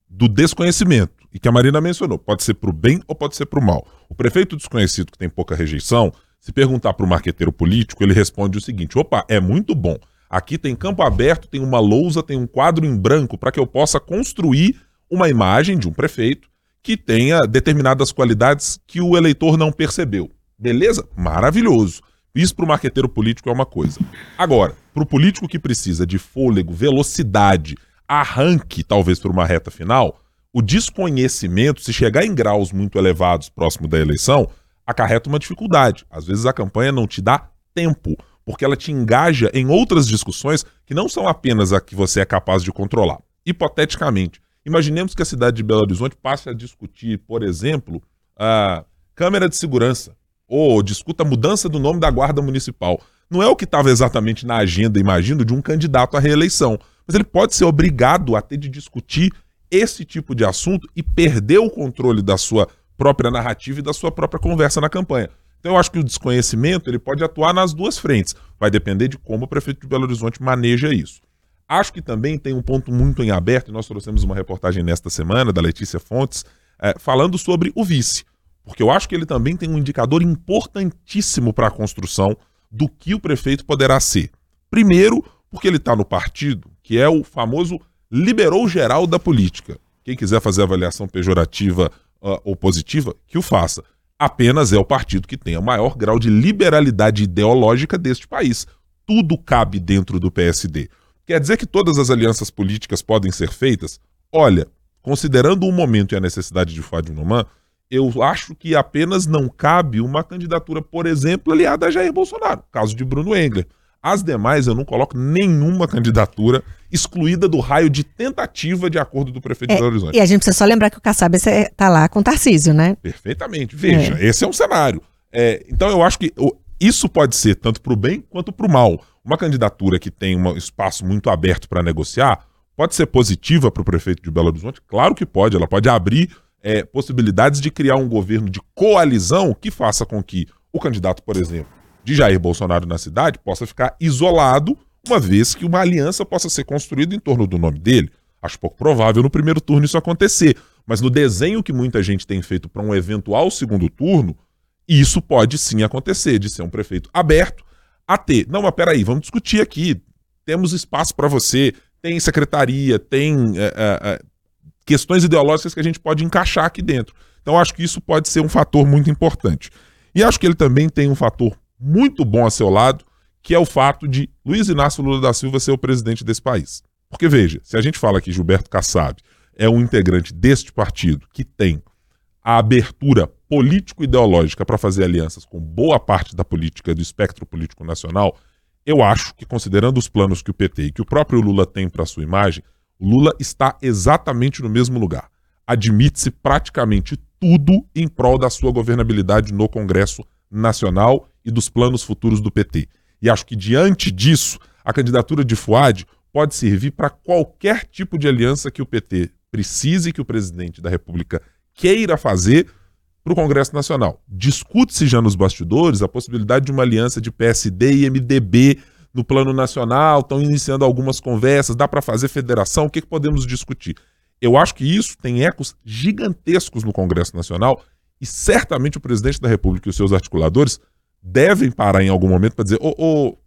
do desconhecimento, e que a Marina mencionou, pode ser para o bem ou pode ser para o mal. O prefeito desconhecido, que tem pouca rejeição, se perguntar para o marqueteiro político, ele responde o seguinte: opa, é muito bom Aqui tem campo aberto, tem uma lousa, tem um quadro em branco para que eu possa construir uma imagem de um prefeito que tenha determinadas qualidades que o eleitor não percebeu. Beleza? Maravilhoso. Isso para o marqueteiro político é uma coisa. Agora, para o político que precisa de fôlego, velocidade, arranque, talvez por uma reta final, o desconhecimento, se chegar em graus muito elevados próximo da eleição, acarreta uma dificuldade. Às vezes a campanha não te dá tempo porque ela te engaja em outras discussões que não são apenas a que você é capaz de controlar. Hipoteticamente, imaginemos que a cidade de Belo Horizonte passe a discutir, por exemplo, a câmera de segurança, ou discuta a mudança do nome da guarda municipal. Não é o que estava exatamente na agenda, imagino, de um candidato à reeleição. Mas ele pode ser obrigado a ter de discutir esse tipo de assunto e perder o controle da sua própria narrativa e da sua própria conversa na campanha. Então eu acho que o desconhecimento ele pode atuar nas duas frentes. Vai depender de como o prefeito de Belo Horizonte maneja isso. Acho que também tem um ponto muito em aberto, e nós trouxemos uma reportagem nesta semana da Letícia Fontes, é, falando sobre o vice. Porque eu acho que ele também tem um indicador importantíssimo para a construção do que o prefeito poderá ser. Primeiro, porque ele está no partido, que é o famoso liberou geral da política. Quem quiser fazer avaliação pejorativa uh, ou positiva, que o faça apenas é o partido que tem o maior grau de liberalidade ideológica deste país. Tudo cabe dentro do PSD. Quer dizer que todas as alianças políticas podem ser feitas? Olha, considerando o momento e a necessidade de Fábio Noman, eu acho que apenas não cabe uma candidatura, por exemplo, aliada a Jair Bolsonaro, caso de Bruno Engler. As demais eu não coloco nenhuma candidatura excluída do raio de tentativa de acordo do prefeito é, de Belo Horizonte. E a gente precisa só lembrar que o Kassab está lá com Tarcísio, né? Perfeitamente. Veja, é. esse é um cenário. É, então eu acho que isso pode ser tanto para o bem quanto para o mal. Uma candidatura que tem um espaço muito aberto para negociar pode ser positiva para o prefeito de Belo Horizonte? Claro que pode. Ela pode abrir é, possibilidades de criar um governo de coalizão que faça com que o candidato, por exemplo, de Jair Bolsonaro na cidade possa ficar isolado, uma vez que uma aliança possa ser construída em torno do nome dele. Acho pouco provável no primeiro turno isso acontecer, mas no desenho que muita gente tem feito para um eventual segundo turno, isso pode sim acontecer, de ser um prefeito aberto a ter. Não, mas peraí, vamos discutir aqui. Temos espaço para você, tem secretaria, tem é, é, questões ideológicas que a gente pode encaixar aqui dentro. Então acho que isso pode ser um fator muito importante. E acho que ele também tem um fator muito bom a seu lado, que é o fato de Luiz Inácio Lula da Silva ser o presidente desse país. Porque veja, se a gente fala que Gilberto Kassab é um integrante deste partido que tem a abertura político-ideológica para fazer alianças com boa parte da política do espectro político nacional, eu acho que, considerando os planos que o PT e que o próprio Lula tem para sua imagem, Lula está exatamente no mesmo lugar. Admite-se praticamente tudo em prol da sua governabilidade no Congresso Nacional e dos planos futuros do PT. E acho que diante disso, a candidatura de Fuad pode servir para qualquer tipo de aliança que o PT precise que o presidente da República queira fazer para o Congresso Nacional. Discute-se já nos bastidores a possibilidade de uma aliança de PSD e MDB no plano nacional, estão iniciando algumas conversas, dá para fazer federação, o que, que podemos discutir? Eu acho que isso tem ecos gigantescos no Congresso Nacional e certamente o presidente da República e os seus articuladores devem parar em algum momento para dizer: ô, ô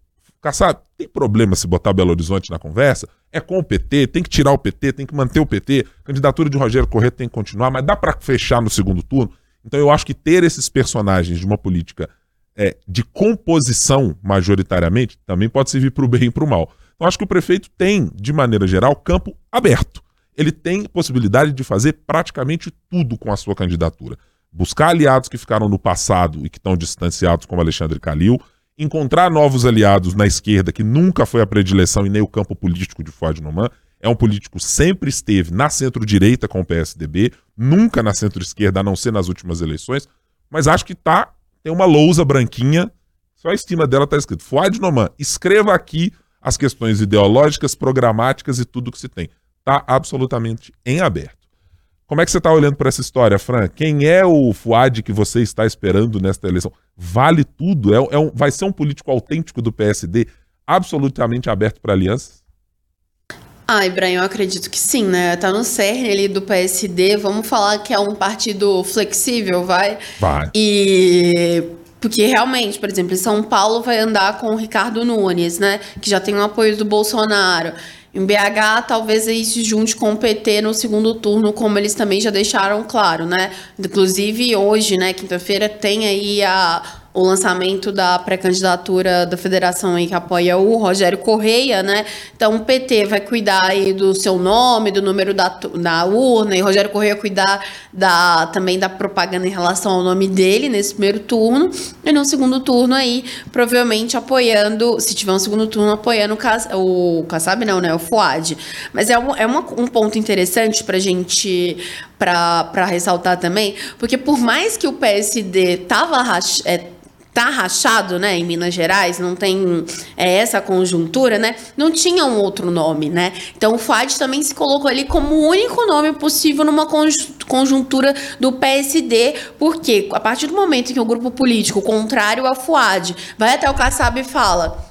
Kassab, tem problema se botar Belo Horizonte na conversa? É com o PT, tem que tirar o PT, tem que manter o PT, a candidatura de Rogério Corrêa tem que continuar, mas dá para fechar no segundo turno? Então eu acho que ter esses personagens de uma política é, de composição, majoritariamente, também pode servir para o bem e para o mal. Então acho que o prefeito tem, de maneira geral, campo aberto. Ele tem possibilidade de fazer praticamente tudo com a sua candidatura buscar aliados que ficaram no passado e que estão distanciados, como Alexandre Calil, encontrar novos aliados na esquerda, que nunca foi a predileção e nem o campo político de Fuad Noman. É um político sempre esteve na centro-direita com o PSDB, nunca na centro-esquerda, a não ser nas últimas eleições, mas acho que tá, tem uma lousa branquinha, só a estima dela está escrito. Fuad Noman, escreva aqui as questões ideológicas, programáticas e tudo que se tem. Está absolutamente em aberto. Como é que você está olhando para essa história, Fran? Quem é o Fuad que você está esperando nesta eleição? Vale tudo? É, é um, vai ser um político autêntico do PSD, absolutamente aberto para alianças? Ah, Ibrahim, eu acredito que sim, né? Tá no cerne ali do PSD. Vamos falar que é um partido flexível, vai? Vai. E porque realmente, por exemplo, em São Paulo vai andar com o Ricardo Nunes, né? Que já tem o apoio do Bolsonaro. Em BH, talvez aí se junte com o PT no segundo turno, como eles também já deixaram claro, né? Inclusive, hoje, né, quinta-feira, tem aí a o lançamento da pré-candidatura da federação aí que apoia o Rogério Correia, né? Então o PT vai cuidar aí do seu nome, do número da, da urna, e Rogério Correia cuidar da, também da propaganda em relação ao nome dele nesse primeiro turno, e no segundo turno aí, provavelmente apoiando, se tiver um segundo turno, apoiando o, o Kassab não, né? O Fuad. Mas é, um, é uma, um ponto interessante pra gente para ressaltar também, porque por mais que o PSD tava é, tá rachado, né, em Minas Gerais, não tem é, essa conjuntura, né, não tinha um outro nome, né, então o FUAD também se colocou ali como o único nome possível numa conjuntura do PSD, porque a partir do momento em que o grupo político contrário ao FUAD vai até o Kassab e fala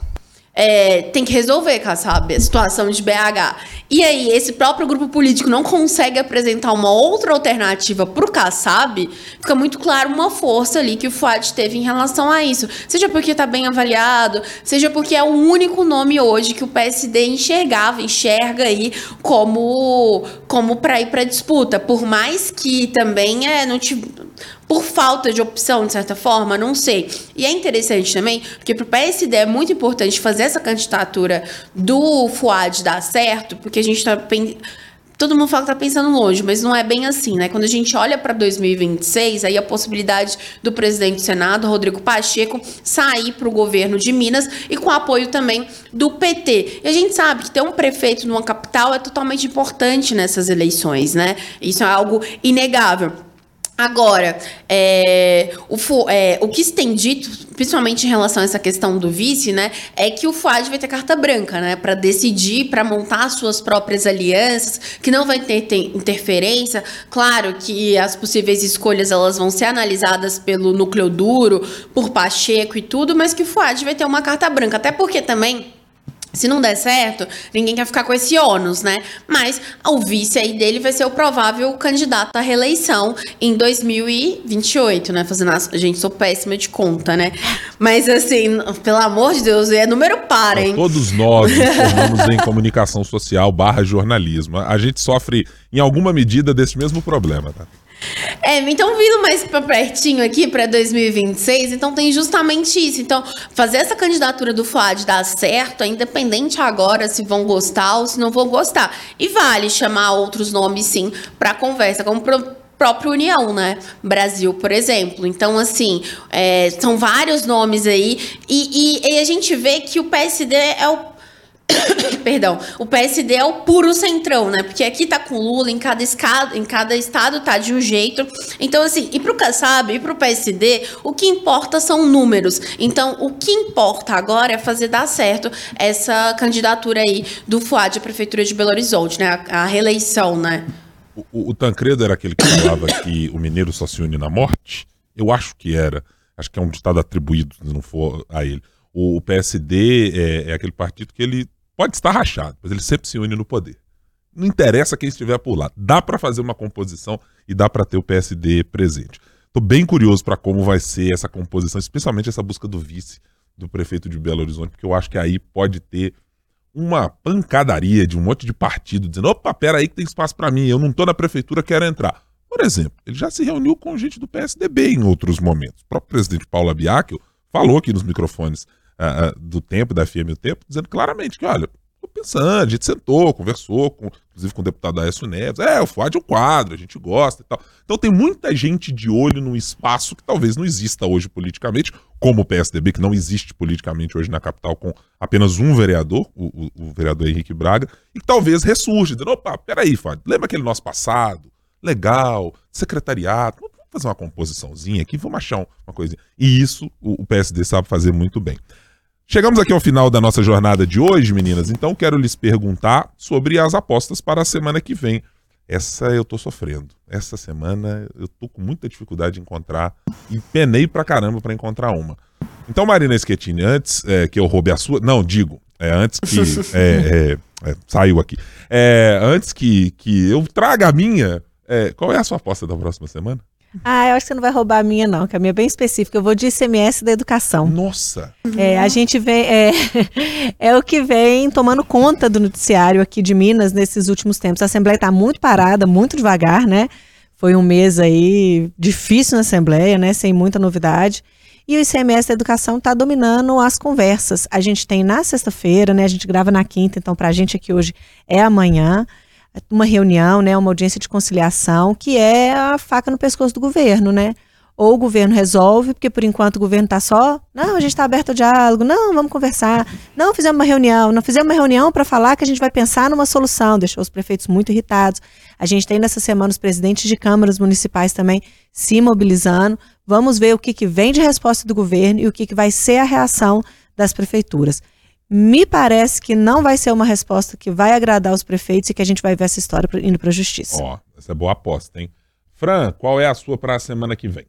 é, tem que resolver, sabe, a situação de BH. E aí, esse próprio grupo político não consegue apresentar uma outra alternativa para o Kassab, fica muito claro uma força ali que o Fuad teve em relação a isso. Seja porque está bem avaliado, seja porque é o único nome hoje que o PSD enxergava, enxerga aí como, como para ir para disputa. Por mais que também é, não te por falta de opção, de certa forma, não sei. E é interessante também, porque para o PSD é muito importante fazer essa candidatura do Fuad dar certo, porque a gente está todo mundo fala que tá pensando longe, mas não é bem assim, né? Quando a gente olha para 2026, aí a possibilidade do presidente do Senado, Rodrigo Pacheco, sair para o governo de Minas e com apoio também do PT. E a gente sabe que ter um prefeito numa capital é totalmente importante nessas eleições, né? Isso é algo inegável. Agora, é, o, é, o que se tem dito, principalmente em relação a essa questão do vice, né, é que o FUAD vai ter carta branca, né, para decidir, para montar suas próprias alianças, que não vai ter, ter, interferência. Claro que as possíveis escolhas elas vão ser analisadas pelo núcleo duro, por Pacheco e tudo, mas que o FUAD vai ter uma carta branca, até porque também se não der certo, ninguém quer ficar com esse ônus, né? Mas o vice aí dele vai ser o provável candidato à reeleição em 2028, né? Fazendo a... Gente, sou péssima de conta, né? Mas assim, pelo amor de Deus, é número par, hein? Todos nós nos formamos em comunicação social barra jornalismo. A gente sofre, em alguma medida, desse mesmo problema, tá? É, então vindo mais para pertinho aqui para 2026, então tem justamente isso. Então, fazer essa candidatura do FUAD dar certo, é independente agora se vão gostar ou se não vão gostar. E vale chamar outros nomes sim para conversa, como pro própria União, né? Brasil, por exemplo. Então, assim, é, são vários nomes aí. E, e, e a gente vê que o PSD é o Perdão, o PSD é o puro centrão, né? Porque aqui tá com Lula, em cada, escado, em cada estado tá de um jeito. Então, assim, e pro Kassab e pro PSD, o que importa são números. Então, o que importa agora é fazer dar certo essa candidatura aí do FUAD à Prefeitura de Belo Horizonte, né? A, a reeleição, né? O, o, Tancredo era aquele que falava que o mineiro só se une na morte? Eu acho que era. Acho que é um ditado atribuído, se não for a ele. O, PSD é, é aquele partido que ele Pode estar rachado, mas ele sempre se une no poder. Não interessa quem estiver por lá. Dá para fazer uma composição e dá para ter o PSD presente. Estou bem curioso para como vai ser essa composição, especialmente essa busca do vice do prefeito de Belo Horizonte, porque eu acho que aí pode ter uma pancadaria de um monte de partido dizendo: opa, pera aí que tem espaço para mim, eu não estou na prefeitura, quero entrar. Por exemplo, ele já se reuniu com gente do PSDB em outros momentos. O próprio presidente Paulo Abiakel falou aqui nos microfones do tempo, da FM o Tempo, dizendo claramente que, olha, tô pensando, a gente sentou, conversou, com, inclusive com o deputado Aécio Neves, é, o FUAD é um quadro, a gente gosta e tal. Então tem muita gente de olho num espaço que talvez não exista hoje politicamente, como o PSDB, que não existe politicamente hoje na capital com apenas um vereador, o, o, o vereador Henrique Braga, e que talvez ressurge, dizendo, opa, peraí, FUAD, lembra aquele nosso passado? Legal, secretariado, vamos fazer uma composiçãozinha aqui, vamos achar uma coisinha. E isso o, o PSD sabe fazer muito bem. Chegamos aqui ao final da nossa jornada de hoje, meninas, então quero lhes perguntar sobre as apostas para a semana que vem. Essa eu tô sofrendo. Essa semana eu tô com muita dificuldade de encontrar e penei pra caramba para encontrar uma. Então, Marina Schettini, antes é, que eu roube a sua. Não, digo, é, antes que. É, é, é, saiu aqui. É, antes que, que eu traga a minha, é, qual é a sua aposta da próxima semana? Ah, eu acho que você não vai roubar a minha, não, que a minha é bem específica. Eu vou de ICMS da educação. Nossa! É, a gente vem. É, é o que vem tomando conta do noticiário aqui de Minas nesses últimos tempos. A Assembleia está muito parada, muito devagar, né? Foi um mês aí difícil na Assembleia, né? Sem muita novidade. E o ICMS da educação está dominando as conversas. A gente tem na sexta-feira, né? A gente grava na quinta, então para a gente aqui hoje é amanhã uma reunião, né, uma audiência de conciliação, que é a faca no pescoço do governo, né? Ou o governo resolve, porque por enquanto o governo está só, não, a gente está aberto ao diálogo, não, vamos conversar, não fizemos uma reunião, não fizemos uma reunião para falar que a gente vai pensar numa solução, deixou os prefeitos muito irritados. A gente tem nessa semana os presidentes de câmaras municipais também se mobilizando. Vamos ver o que, que vem de resposta do governo e o que, que vai ser a reação das prefeituras. Me parece que não vai ser uma resposta que vai agradar os prefeitos e que a gente vai ver essa história indo para a justiça. Ó, oh, essa é boa aposta, hein? Fran, qual é a sua para a semana que vem?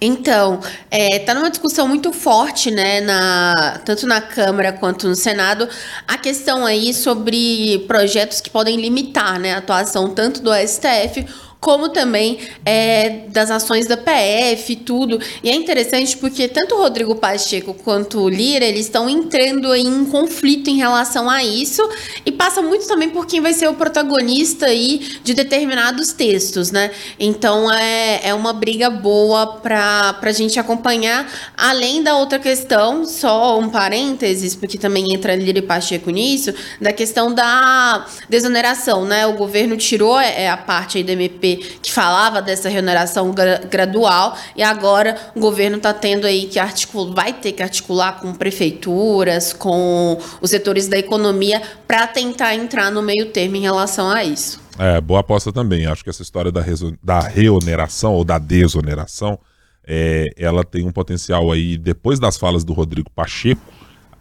Então, é, tá numa discussão muito forte, né, na, tanto na Câmara quanto no Senado, a questão aí sobre projetos que podem limitar, né, a atuação tanto do STF como também é, das ações da PF e tudo. E é interessante porque tanto o Rodrigo Pacheco quanto o Lira, eles estão entrando em um conflito em relação a isso e passa muito também por quem vai ser o protagonista aí de determinados textos, né? Então é, é uma briga boa para a gente acompanhar, além da outra questão, só um parênteses, porque também entra Lira e Pacheco nisso, da questão da desoneração, né? O governo tirou é, a parte aí do MP que falava dessa remuneração gra gradual e agora o governo está tendo aí que articular, vai ter que articular com prefeituras, com os setores da economia para tentar entrar no meio termo em relação a isso. É, boa aposta também. Acho que essa história da, da reoneração ou da desoneração, é, ela tem um potencial aí, depois das falas do Rodrigo Pacheco,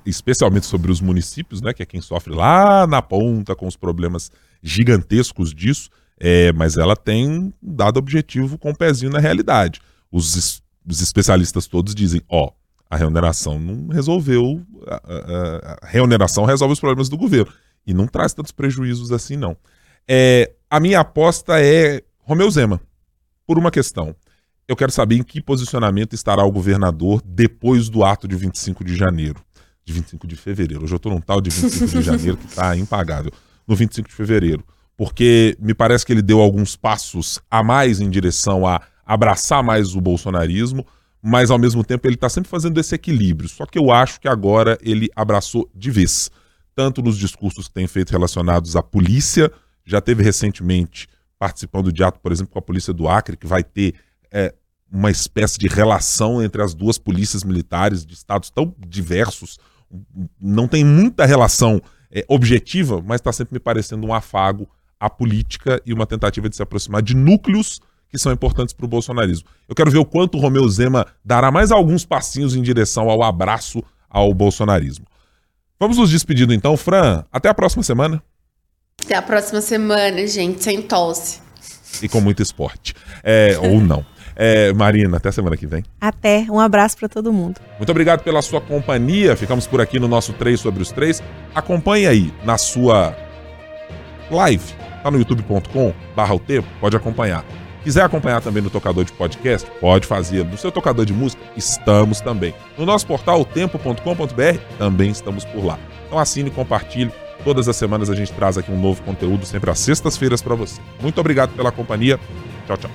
especialmente sobre os municípios, né, que é quem sofre lá na ponta com os problemas gigantescos disso, é, mas ela tem dado objetivo com o um pezinho na realidade. Os, os especialistas todos dizem, ó, a remuneração não resolveu, a, a, a, resolve os problemas do governo e não traz tantos prejuízos assim não. É, a minha aposta é Romeu Zema, por uma questão. Eu quero saber em que posicionamento estará o governador depois do ato de 25 de janeiro. De 25 de fevereiro. Hoje eu estou num tal de 25 de janeiro que está impagável. No 25 de fevereiro porque me parece que ele deu alguns passos a mais em direção a abraçar mais o bolsonarismo, mas ao mesmo tempo ele está sempre fazendo esse equilíbrio. Só que eu acho que agora ele abraçou de vez, tanto nos discursos que tem feito relacionados à polícia, já teve recentemente participando de ato, por exemplo, com a polícia do Acre, que vai ter é, uma espécie de relação entre as duas polícias militares de estados tão diversos, não tem muita relação é, objetiva, mas está sempre me parecendo um afago a política e uma tentativa de se aproximar de núcleos que são importantes para o bolsonarismo. Eu quero ver o quanto o Romeu Zema dará mais alguns passinhos em direção ao abraço ao bolsonarismo. Vamos nos despedindo então, Fran. Até a próxima semana. Até a próxima semana, gente, sem tosse. E com muito esporte. É, ou não. É, Marina, até a semana que vem. Até. Um abraço para todo mundo. Muito obrigado pela sua companhia. Ficamos por aqui no nosso 3 sobre os 3. Acompanhe aí na sua live Tá no youtube.com barra o tempo, pode acompanhar. Quiser acompanhar também no tocador de podcast, pode fazer. No seu tocador de música, estamos também. No nosso portal, tempo.com.br, também estamos por lá. Então assine e compartilhe. Todas as semanas a gente traz aqui um novo conteúdo, sempre às sextas-feiras para você. Muito obrigado pela companhia. Tchau, tchau.